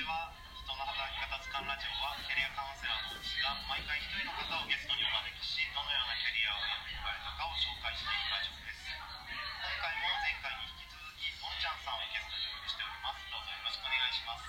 ちは人の働き方図鑑ラジオはキャリアカウンセラーの私が毎回1人の方をゲストにお招きしどのようなキャリアをやっていかれたかを紹介していくラジオです。今回も前回に引き続きのんちゃんさんをゲストにお呼びしております。どうぞよろしくお願いします。